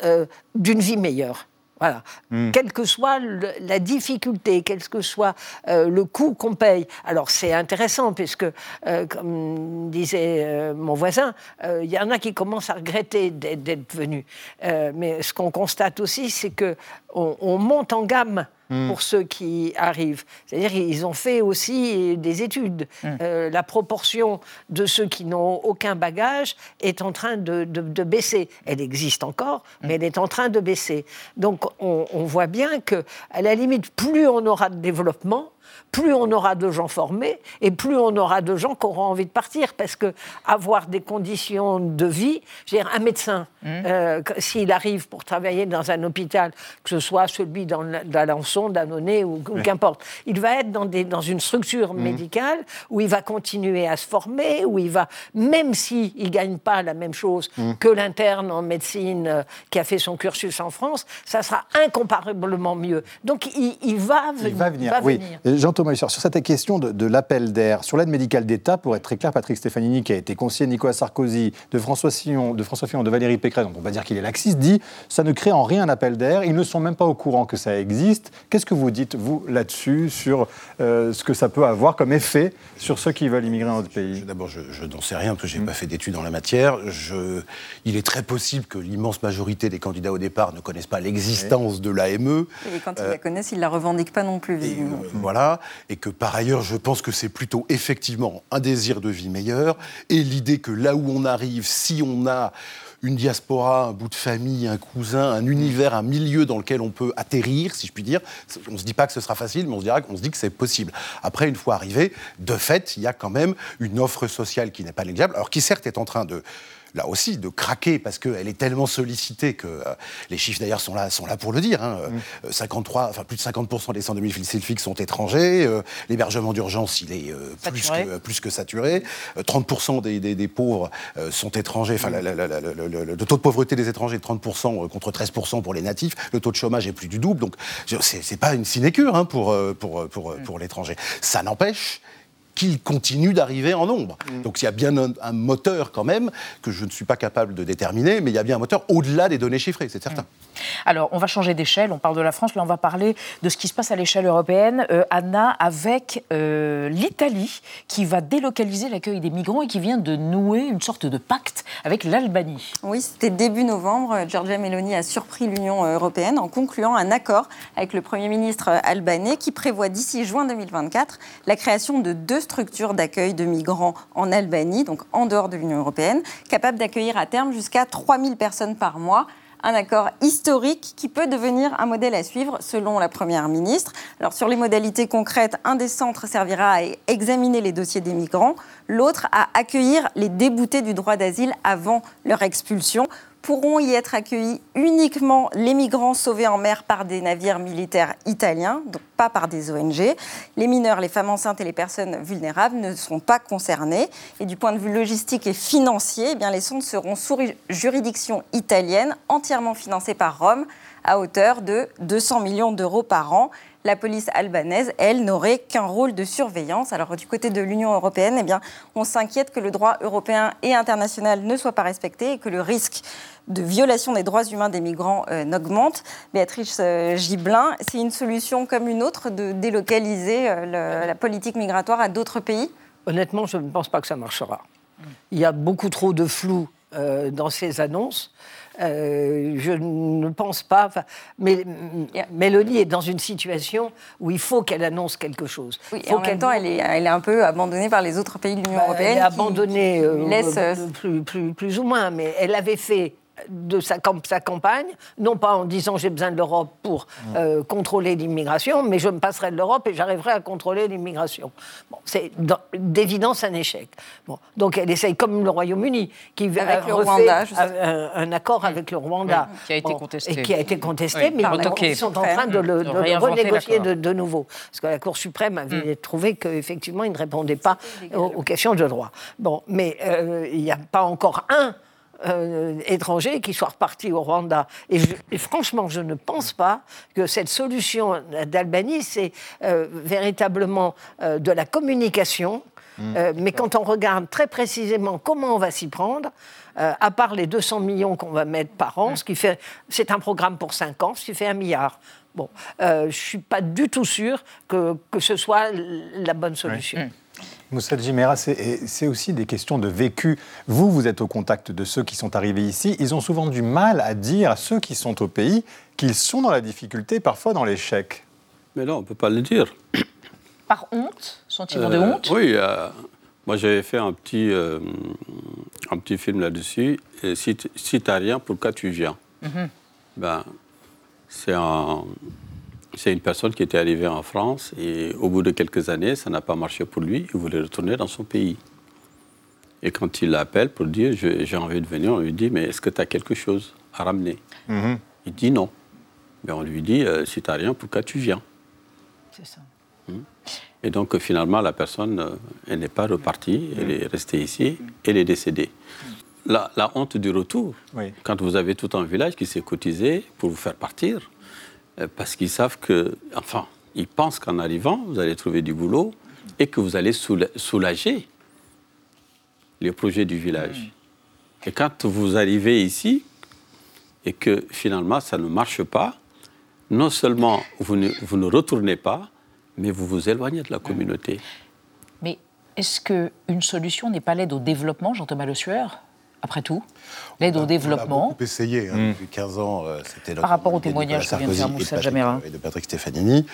d'une vie meilleure. Voilà. Hmm. Quelle que soit le- la difficulté, quel que soit euh, le coût qu'on paye. Alors c'est intéressant puisque, euh, comme disait euh, mon voisin, il y en a qui commencent à regretter d'être venus. Mais ce qu'on constate aussi, c'est que on, on monte en gamme. Hmm. Pour ceux qui arrivent. C'est-à-dire qu'ils ont fait aussi des études. Euh, la proportion de ceux qui n'ont aucun bagage est en train de, de- de baisser. Elle existe encore, mais elle est en train de baisser. Donc on, on voit bien que, à la limite, plus on aura de développement, plus on aura de gens formés et plus on aura de gens qui auront envie de partir. Parce que avoir des conditions de vie, je veux dire, un médecin, euh, que- s'il arrive pour travailler dans un hôpital, que ce soit celui d'Alençon, d'Annonay ou, ou Oui. qu'importe, il va être dans, des, dans une structure médicale où il va continuer à se former, où il va, même s'il ne gagne pas la même chose Mm. que l'interne en médecine euh, qui a fait son cursus en France, ça sera incomparablement mieux. Donc il, il va venir. Il va venir, va oui. venir. Euh, Jean-Thomas Hussard, sur cette question de, de l'appel d'air, sur l'aide médicale d'État, pour être très clair, Patrick Stefanini, qui a été conseiller de Nicolas Sarkozy, de François Fillon, de, François Fillon, de Valérie Pécresse, donc on va dire qu'il est laxiste, dit ça ne crée en rien un appel d'air, ils ne sont même pas au courant que ça existe. Qu'est-ce que vous dites, vous, là-dessus, sur euh, ce que ça peut avoir comme effet sur ceux qui veulent immigrer dans notre pays? D'abord, je, je n'en sais rien parce que je n'ai pas fait d'études en la matière. Je- il est très possible que l'immense majorité des candidats au départ ne connaissent pas l'existence de l'AME. Et quand ils Euh, la connaissent, ils ne la revendiquent pas non plus, visiblement. Voilà, et que par ailleurs, je pense que c'est plutôt effectivement un désir de vie meilleur et l'idée que là où on arrive, si on a une diaspora, un bout de famille, un cousin, un univers, un milieu dans lequel on peut atterrir, si je puis dire. On ne se dit pas que ce sera facile, mais on se, dira, on se dit que c'est possible. Après, une fois arrivé, de fait, il y a quand même une offre sociale qui n'est pas négligeable, alors qui certes est en train de là aussi, de craquer parce qu'elle est tellement sollicitée que euh, les chiffres d'ailleurs sont là, sont là pour le dire. hein. Euh, 53, enfin plus de 50% des 102 000 fixes fixes sont étrangers. euh, L'hébergement d'urgence, il est euh, plus, que, plus que saturé. Euh, 30% des, des- des pauvres sont étrangers. Enfin, la- le, taux de pauvreté des étrangers est de 30% euh, contre 13% pour les natifs. Le taux de chômage est plus du double. Donc, c'est pas une sinécure hein, pour, pour, pour, pour l'étranger. Ça n'empêche qu'il continue d'arriver en nombre. Donc il y a bien un, un moteur quand même que je ne suis pas capable de déterminer, mais il y a bien un moteur au-delà des données chiffrées, c'est certain. Alors, on va changer d'échelle. On parle de la France, là, on va parler de ce qui se passe à l'échelle européenne. Euh, Anna, avec euh, l'Italie, qui va délocaliser l'accueil des migrants et qui vient de nouer une sorte de pacte avec l'Albanie. Oui, c'était début novembre. Giorgia Meloni a surpris l'Union européenne en concluant un accord avec le Premier ministre albanais qui prévoit d'ici juin 2024 la création de deux structures d'accueil de migrants en Albanie, donc en dehors de l'Union européenne, capables d'accueillir à terme jusqu'à 3000 personnes par mois. Un accord historique qui peut devenir un modèle à suivre selon la Première ministre. Alors sur les modalités concrètes, un des centres servira à examiner les dossiers des migrants, l'autre à accueillir les déboutés du droit d'asile avant leur expulsion pourront y être accueillis uniquement les migrants sauvés en mer par des navires militaires italiens, donc pas par des ONG. Les mineurs, les femmes enceintes et les personnes vulnérables ne seront pas concernés. Et du point de vue logistique et financier, eh bien, les centres seront sous juridiction italienne, entièrement financés par Rome, à hauteur de 200 millions d'euros par an. La police albanaise, elle, n'aurait qu'un rôle de surveillance. Alors du côté de l'Union européenne, eh bien, on s'inquiète que le droit européen et international ne soit pas respecté et que le risque de violation des droits humains des migrants euh, n'augmente. Béatrice euh, Gibelin, c'est une solution comme une autre de délocaliser euh, la politique migratoire à d'autres pays? Honnêtement, je ne pense pas que ça marchera. Il y a beaucoup trop de flou euh, dans ces annonces. Euh, je ne pense pas. enfin, Mais Mélanie est dans une situation où il faut qu'elle annonce quelque chose. Oui, et faut en même temps, elle est, elle est un peu abandonnée par les autres pays de l'Union Bah, européenne. Elle est qui- abandonnée qui euh, euh, plus, plus- plus ou moins, mais elle avait fait de sa, sa, campagne, non pas en disant j'ai besoin de l'Europe pour Mmh. euh, contrôler l'immigration, mais je me passerai de l'Europe et j'arriverai à contrôler l'immigration. Bon, c'est d'évidence un échec. Bon, donc elle essaye comme le Royaume-Uni, qui Avec le Rwanda, un, accord avec le Rwanda. Oui, qui a été contesté. Et qui a été contesté, Oui, mais ils sont- en train de le, De renégocier de, de nouveau. Parce que la Cour suprême avait trouvé qu'effectivement, il ne répondait pas aux, aux questions de droit. Bon, mais euh, il n'y a pas encore un euh, étranger qui soit reparti au Rwanda. Et, je- et franchement, je ne pense pas que cette solution d'Albanie, c'est euh, véritablement euh, de la communication. Euh, mais quand on regarde très précisément comment on va s'y prendre, euh, à part les 200 millions qu'on va mettre par an, ce qui fait, c'est un programme pour 5 ans, ce qui fait un milliard. Bon, euh, je ne suis pas du tout sûr que, que ce soit la bonne solution. Djimera, c'est et c'est aussi des questions de vécu. Vous, vous êtes au contact de ceux qui sont arrivés ici. Ils ont souvent du mal à dire à ceux qui sont au pays qu'ils sont dans la difficulté, parfois dans l'échec. Mais non, on ne peut pas le dire. Par honte? Sentiment de Euh, honte? Oui, euh, moi j'avais fait un petit, euh, un petit film là-dessus. Si, si tu n'as rien, pourquoi tu viens Mhm. ben, C'est un, c'est une personne qui était arrivée en France et au bout de quelques années, ça n'a pas marché pour lui. Il voulait retourner dans son pays. Et quand il l'appelle pour dire j'ai envie de venir, on lui dit mais est-ce que tu as quelque chose à ramener? Il dit non. Mais on lui dit Euh, si tu n'as rien, pourquoi tu viens? C'est ça. et donc finalement, la personne, euh, elle n'est pas repartie, elle est restée ici, elle est décédée. La, la honte du retour, Oui. quand vous avez tout un village qui s'est cotisé pour vous faire partir, parce qu'ils savent que, enfin, ils pensent qu'en arrivant, vous allez trouver du boulot et que vous allez soula- soulager les projets du village. Et quand vous arrivez ici et que finalement ça ne marche pas, non seulement vous ne, vous ne retournez pas, mais vous vous éloignez de la communauté. Mais est-ce qu'une solution n'est pas l'aide au développement, Jean-Thomas Le Sueur? Après tout, l'aide au développement. beaucoup essayé. hein, Depuis 15 ans, euh, c'était Par rapport au témoignage que vient de faire Moussa Jamera. Et de Patrick Stefanini.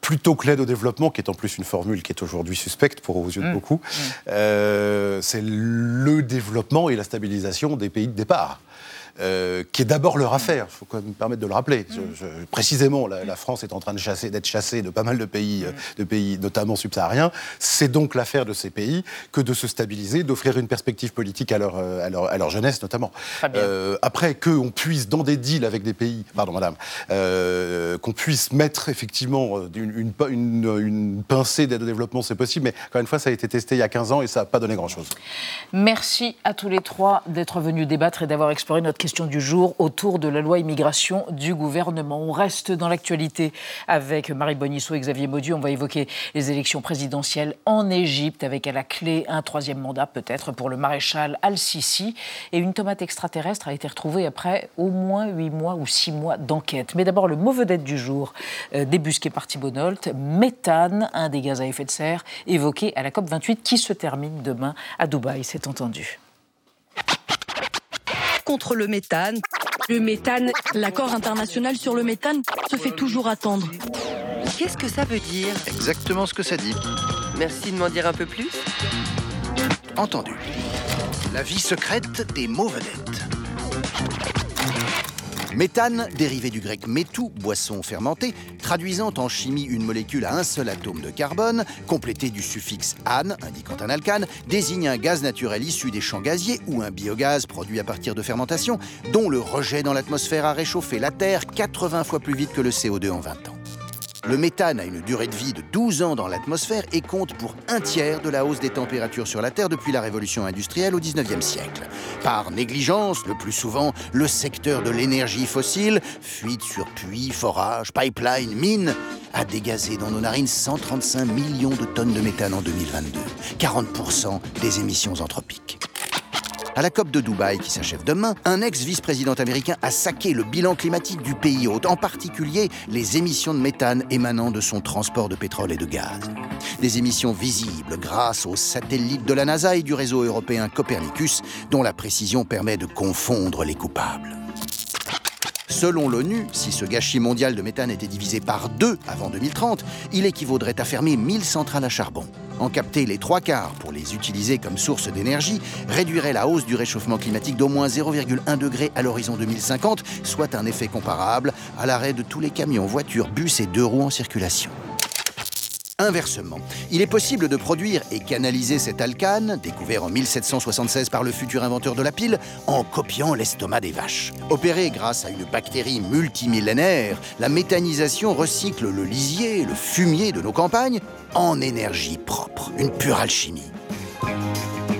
Plutôt que l'aide au développement, qui est en plus une formule qui est aujourd'hui suspecte pour aux yeux de Mm. beaucoup, euh, c'est le développement et la stabilisation des pays de départ. Euh, qui est d'abord leur affaire. Il faut quand même me permettre de le rappeler. Je- je- précisément, la, la France est en train de chasser, d'être chassée de pas mal de pays, euh, de pays notamment subsahariens. C'est donc l'affaire de ces pays que de se stabiliser, d'offrir une perspective politique à leur, euh, à leur, à leur jeunesse notamment. Euh, après qu'on puisse, dans des deals avec des pays, pardon madame, qu'on puisse mettre effectivement une, une, une- une pincée d'aide au développement, c'est possible, mais encore une fois, ça a été testé il y a 15 ans et ça n'a pas donné grand-chose. Merci à tous les trois d'être venus débattre et d'avoir exploré notre question du jour autour de la loi immigration du gouvernement. On reste dans l'actualité avec Marie Bonisseau et Xavier Maudu. On va évoquer les élections présidentielles en Égypte avec à la clé un troisième mandat peut-être pour le maréchal Al-Sisi. Et une tomate extraterrestre a été retrouvée après au moins huit mois ou six mois d'enquête. Mais d'abord le mot vedette du jour, euh, débusqué par Thibault méthane, un des gaz à effet de serre évoqué à la COP28 qui se termine demain à Dubaï, c'est entendu. Contre le méthane. Le méthane, l'accord international sur le méthane se fait toujours attendre. Qu'est-ce que ça veut dire Exactement ce que ça dit. Merci de m'en dire un peu plus. Entendu. La vie secrète des mots vedettes. Méthane, dérivé du grec métou, boisson fermentée, traduisant en chimie une molécule à un seul atome de carbone, complété du suffixe ane, indiquant un alcane, désigne un gaz naturel issu des champs gaziers ou un biogaz produit à partir de fermentation, dont le rejet dans l'atmosphère a réchauffé la Terre 80 fois plus vite que le CO2 en 20 ans. Le méthane a une durée de vie de 12 ans dans l'atmosphère et compte pour un tiers de la hausse des températures sur la Terre depuis la révolution industrielle au 19e siècle. Par négligence, le plus souvent, le secteur de l'énergie fossile, fuite sur puits, forage, pipeline, mine, a dégazé dans nos narines 135 millions de tonnes de méthane en 2022, 40% des émissions anthropiques. À la COP de Dubaï, qui s'achève demain, un ex-vice-président américain a saqué le bilan climatique du pays hôte, en particulier les émissions de méthane émanant de son transport de pétrole et de gaz. Des émissions visibles grâce aux satellites de la NASA et du réseau européen Copernicus, dont la précision permet de confondre les coupables. Selon l'ONU, si ce gâchis mondial de méthane était divisé par deux avant 2030, il équivaudrait à fermer 1000 centrales à charbon. En capter les trois quarts pour les utiliser comme source d'énergie réduirait la hausse du réchauffement climatique d'au moins 0,1 degré à l'horizon 2050, soit un effet comparable à l'arrêt de tous les camions, voitures, bus et deux roues en circulation. Inversement, il est possible de produire et canaliser cet alcane, découvert en 1776 par le futur inventeur de la pile, en copiant l'estomac des vaches. Opérée grâce à une bactérie multimillénaire, la méthanisation recycle le lisier, le fumier de nos campagnes, en énergie propre, une pure alchimie.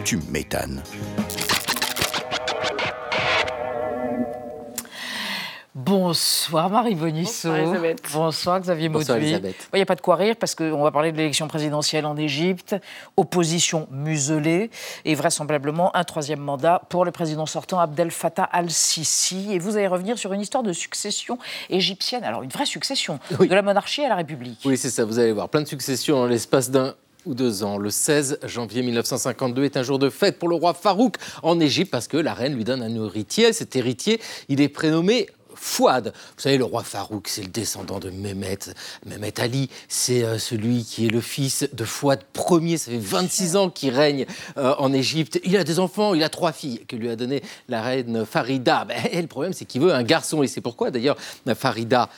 Tu m'étonnes. Bonsoir Marie Bonisso. Bonsoir, Elisabeth. Bonsoir Xavier Bonsoir, Mauduit. Elisabeth. Il n'y a pas de quoi rire parce qu'on va parler de l'élection présidentielle en Égypte, opposition muselée et vraisemblablement un troisième mandat pour le président sortant Abdel Fattah al-Sisi. Et vous allez revenir sur une histoire de succession égyptienne, alors une vraie succession, de la monarchie à la République. Oui, c'est ça, vous allez voir. Plein de successions en l'espace d'un ou deux ans. Le 16 janvier 1952 est un jour de fête pour le roi Farouk en Égypte parce que la reine lui donne un héritier. Cet héritier, il est prénommé Fouad. Vous savez, le roi Farouk, c'est le descendant de Mehmet. Mehmet Ali, c'est euh, celui qui est le fils de Fouad Ier. Ça fait 26 ans qu'il règne euh, en Égypte. Il a des enfants, il a trois filles que lui a donné la reine Farida. Ben, et le problème, c'est qu'il veut un garçon. Et c'est pourquoi, d'ailleurs, Farida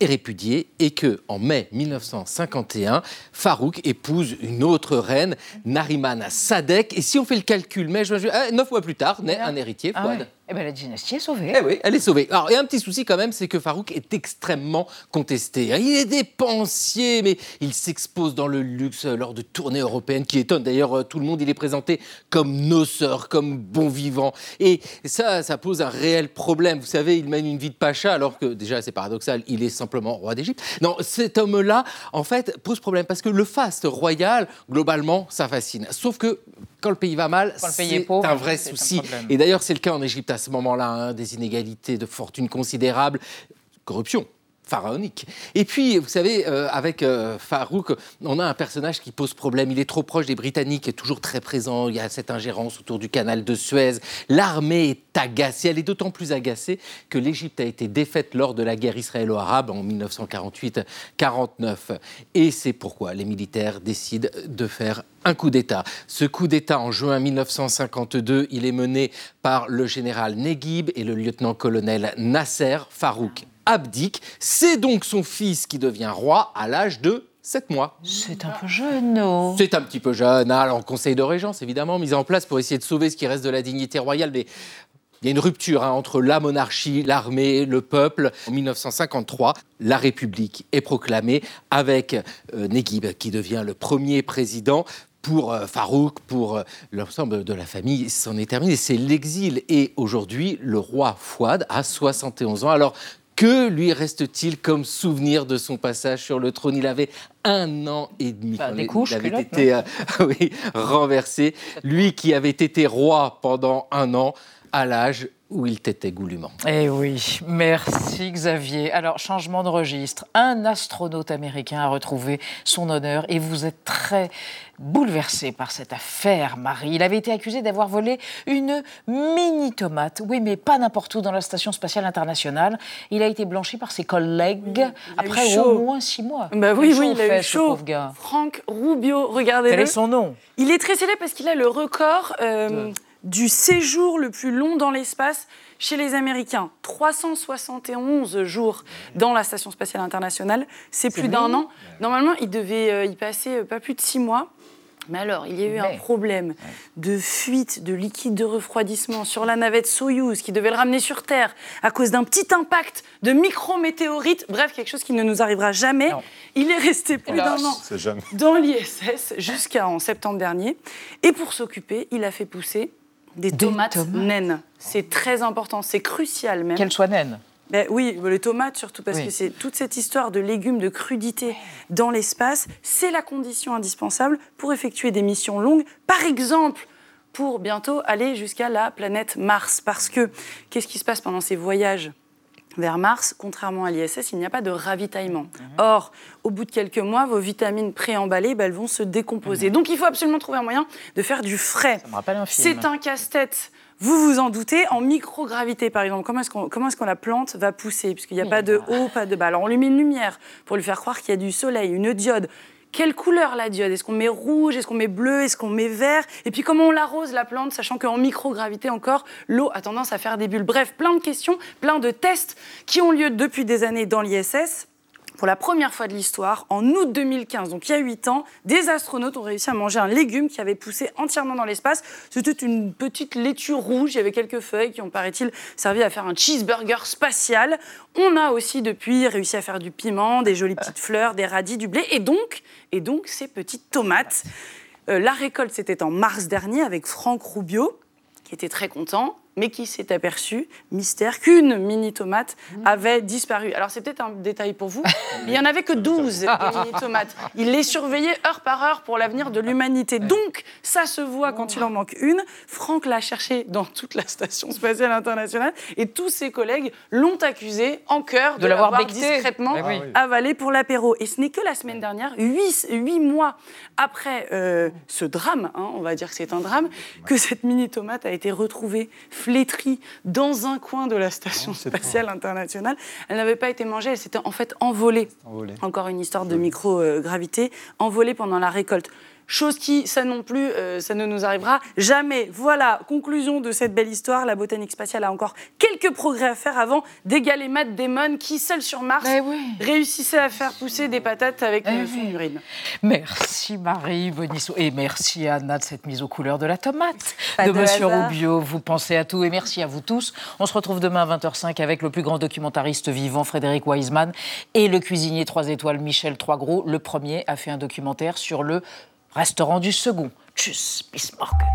est répudiée et que en mai 1951, Farouk épouse une autre reine, Narimana Sadek. Et si on fait le calcul, mai, juin, juillet, ah, neuf mois plus tard, naît un héritier, Ah Fouad. ouais. Eh bien, la dynastie est sauvée. Eh oui, elle est sauvée. Alors, il y a un petit souci quand même, c'est que Farouk est extrêmement contesté. Il est dépensier, mais il s'expose dans le luxe lors de tournées européennes qui étonnent d'ailleurs euh, tout le monde. Il est présenté comme noceur, comme bon vivant. Et ça, ça pose un réel problème. Vous savez, il mène une vie de pacha alors que, déjà, c'est paradoxal, il est simplement roi d'Égypte. Non, cet homme-là, en fait, pose problème parce que le faste royal, globalement, ça fascine. Sauf que quand le pays va mal, c'est un vrai un souci. Et d'ailleurs, c'est le cas en Égypte à ce moment-là, hein, des inégalités de fortune considérables, corruption pharaonique. Et puis, vous savez, euh, avec euh, Farouk, on a un personnage qui pose problème. Il est trop proche des Britanniques, toujours très présent. Il y a cette ingérence autour du canal de Suez. L'armée est agacée. Elle est d'autant plus agacée que l'Égypte a été défaite lors de la guerre israélo-arabe en 1948-49. Et c'est pourquoi les militaires décident de faire un coup d'État. Ce coup d'État en juin 1952, il est mené par le général Neguib et le lieutenant-colonel Nasser Farouk abdique. C'est donc son fils qui devient roi à l'âge de 7 mois. C'est un peu jeune, non C'est un petit peu jeune. hein. Alors, conseil de régence, évidemment, mis en place pour essayer de sauver ce qui reste de la dignité royale. Mais il y a une rupture hein, entre la monarchie, l'armée, le peuple. En 1953, la République est proclamée avec euh, Neguib qui devient le premier président. Pour euh, Farouk, pour euh, l'ensemble de la famille, c'en est terminé. C'est l'exil. Et aujourd'hui, le roi Fouad a 71 ans. Alors, que lui reste-t-il comme souvenir de son passage sur le trône? Il avait un an et demi. Bah, des il couches, avait culottes, été euh, oui, renversé. Lui qui avait été roi pendant un an, à l'âge où il t'était goulûment. Eh oui, merci Xavier. Alors, changement de registre. Un astronaute américain a retrouvé son honneur et vous êtes très bouleversé par cette affaire, Marie. Il avait été accusé d'avoir volé une mini-tomate. Oui, mais pas n'importe où dans la Station spatiale internationale. Il a été blanchi par ses collègues après au moins six mois. Bah oui, oui, il a fait, eu chaud. gars. Franck Rubio, regardez-le. Quel est son nom? Il est très célèbre parce qu'il a le record euh, du séjour le plus long dans l'espace chez les Américains. 371 jours dans la Station spatiale internationale. C'est plus d'un an. Normalement, il devait euh, y passer euh, pas plus de six mois. Mais alors, il y a eu un problème de fuite de liquide de refroidissement sur la navette Soyouz qui devait le ramener sur Terre à cause d'un petit impact de micrométéorites. Bref, quelque chose qui ne nous arrivera jamais. Il est resté plus d'un an dans l'ISS jusqu'en septembre dernier. Et pour s'occuper, il a fait pousser des, tomates, naines. C'est très important, c'est crucial même. Qu'elle soit naine. Ben oui, les tomates surtout, parce Oui. que c'est toute cette histoire de légumes, de crudité dans l'espace, c'est la condition indispensable pour effectuer des missions longues. Par exemple, pour bientôt aller jusqu'à la planète Mars. Parce que qu'est-ce qui se passe pendant ces voyages? Vers Mars, contrairement à l'ISS, il n'y a pas de ravitaillement. Or, au bout de quelques mois, vos vitamines préemballées, ben, elles vont se décomposer. Donc, il faut absolument trouver un moyen de faire du frais. Ça me rappelle un film. C'est un casse-tête. Vous vous en doutez, en microgravité par exemple, comment est-ce qu'on comment est-ce qu'on la plante va pousser? Puisqu'il n'y a pas de haut, pas de bas. Alors on lui met une lumière pour lui faire croire qu'il y a du soleil, une diode. Quelle couleur la diode? Est-ce qu'on met rouge? Est-ce qu'on met bleu? Est-ce qu'on met vert? Et puis comment on l'arrose la plante, sachant qu'en microgravité encore, l'eau a tendance à faire des bulles? Bref, plein de questions, plein de tests qui ont lieu depuis des années dans l'ISS pour la première fois de l'histoire, en août 2015, donc il y a 8 ans, des astronautes ont réussi à manger un légume qui avait poussé entièrement dans l'espace. C'était une petite laitue rouge, il y avait quelques feuilles qui ont, paraît-il, servi à faire un cheeseburger spatial. On a aussi depuis réussi à faire du piment, des jolies petites fleurs, des radis, du blé, et donc, et donc ces petites tomates. Euh, la récolte, c'était en mars dernier avec Franck Rubio, qui était très content mais qui s'est aperçu, mystère, qu'une mini tomate avait disparu. Alors c'est peut-être un détail pour vous, mais il n'y en avait que 12 des mini tomates. Il les surveillait heure par heure pour l'avenir de l'humanité. Donc ça se voit quand il en manque une. Franck l'a cherché dans toute la station spatiale internationale et tous ses collègues l'ont accusé en cœur de, l'avoir l'avoir discrètement oui. avalé pour l'apéro. Et ce n'est que la semaine dernière, huit, huit mois après euh, ce drame, hein, on va dire que c'est un drame, que cette mini tomate a été retrouvée flétrie dans un coin de la station spatiale internationale. Elle n'avait pas été mangée, elle s'était en fait envolée. Encore une histoire de microgravité, envolée pendant la récolte. Chose qui, ça non plus, euh, ça ne nous arrivera jamais. Voilà, conclusion de cette belle histoire. La botanique spatiale a encore quelques progrès à faire avant d'égaler Matt Damon, qui, seul sur Mars, réussissait à faire pousser des patates avec Eh euh, oui. son urine. Merci Marie Bonisso et merci Anna de cette mise aux couleurs de la tomate Pas de de Monsieur. Rubio. Vous pensez à tout et merci à vous tous. On se retrouve demain à 20h05 avec le plus grand documentariste vivant Frédéric Wiseman et le cuisinier 3 étoiles Michel Troisgros. Le premier a fait un documentaire sur le restaurant du second. Tchuss, bis morgen.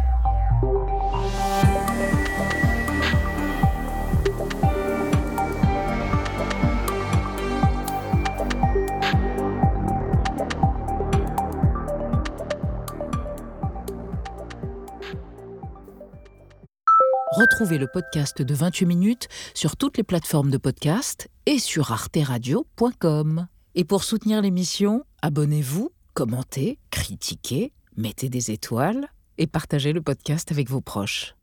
Retrouvez le podcast de 28 minutes sur toutes les plateformes de podcast et sur arteradio.com. Et pour soutenir l'émission, abonnez-vous, commentez, critiquez, mettez des étoiles et partagez le podcast avec vos proches.